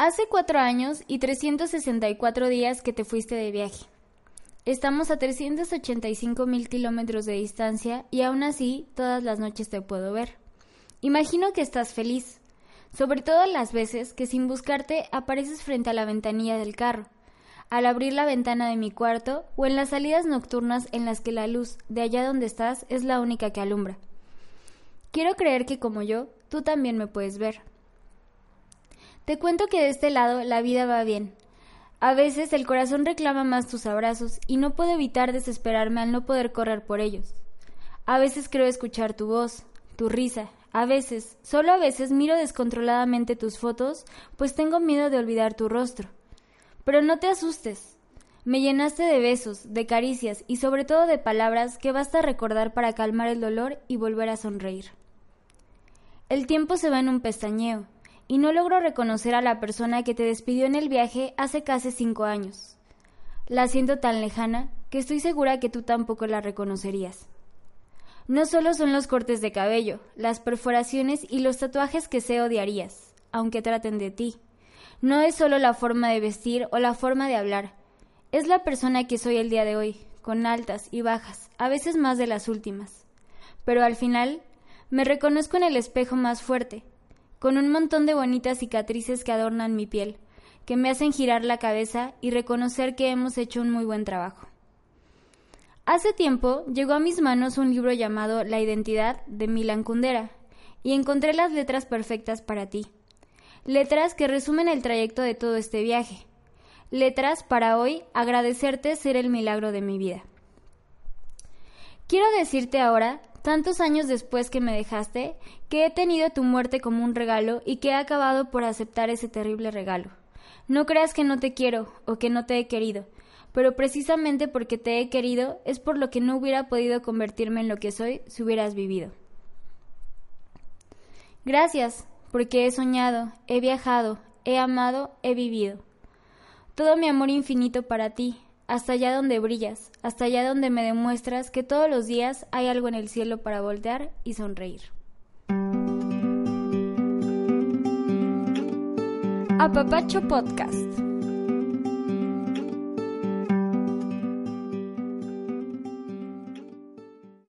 Hace cuatro años y 364 días que te fuiste de viaje. Estamos a 385 mil kilómetros de distancia y aún así todas las noches te puedo ver. Imagino que estás feliz, sobre todo las veces que sin buscarte apareces frente a la ventanilla del carro, al abrir la ventana de mi cuarto o en las salidas nocturnas en las que la luz de allá donde estás es la única que alumbra. Quiero creer que como yo, tú también me puedes ver. Te cuento que de este lado la vida va bien, a veces el corazón reclama más tus abrazos y no puedo evitar desesperarme al no poder correr por ellos. A veces creo escuchar tu voz, tu risa. A veces, solo a veces miro descontroladamente tus fotos, pues tengo miedo de olvidar tu rostro. Pero no te asustes. Me llenaste de besos, de caricias y sobre todo de palabras que basta recordar para calmar el dolor y volver a sonreír. El tiempo se va en un pestañeo, y no logro reconocer a la persona que te despidió en el viaje hace casi cinco años. La siento tan lejana que estoy segura que tú tampoco la reconocerías. No solo son los cortes de cabello, las perforaciones y los tatuajes que sé odiarías, aunque traten de ti. No es solo la forma de vestir o la forma de hablar, es la persona que soy el día de hoy, con altas y bajas, a veces más de las últimas. Pero al final, me reconozco en el espejo más fuerte, con un montón de bonitas cicatrices que adornan mi piel, que me hacen girar la cabeza y reconocer que hemos hecho un muy buen trabajo. Hace tiempo llegó a mis manos un libro llamado La identidad de Milan Kundera y encontré las letras perfectas para ti. Letras que resumen el trayecto de todo este viaje. Letras para hoy agradecerte ser el milagro de mi vida. Quiero decirte ahora tantos años después que me dejaste, que he tenido tu muerte como un regalo y que he acabado por aceptar ese terrible regalo. No creas que no te quiero o que no te he querido, pero precisamente porque te he querido es por lo que no hubiera podido convertirme en lo que soy si hubieras vivido. Gracias, porque he soñado, he viajado, he amado, he vivido. Todo mi amor infinito para ti, hasta allá donde brillas, hasta allá donde me demuestras que todos los días hay algo en el cielo para voltear y sonreír. Apapacho Podcast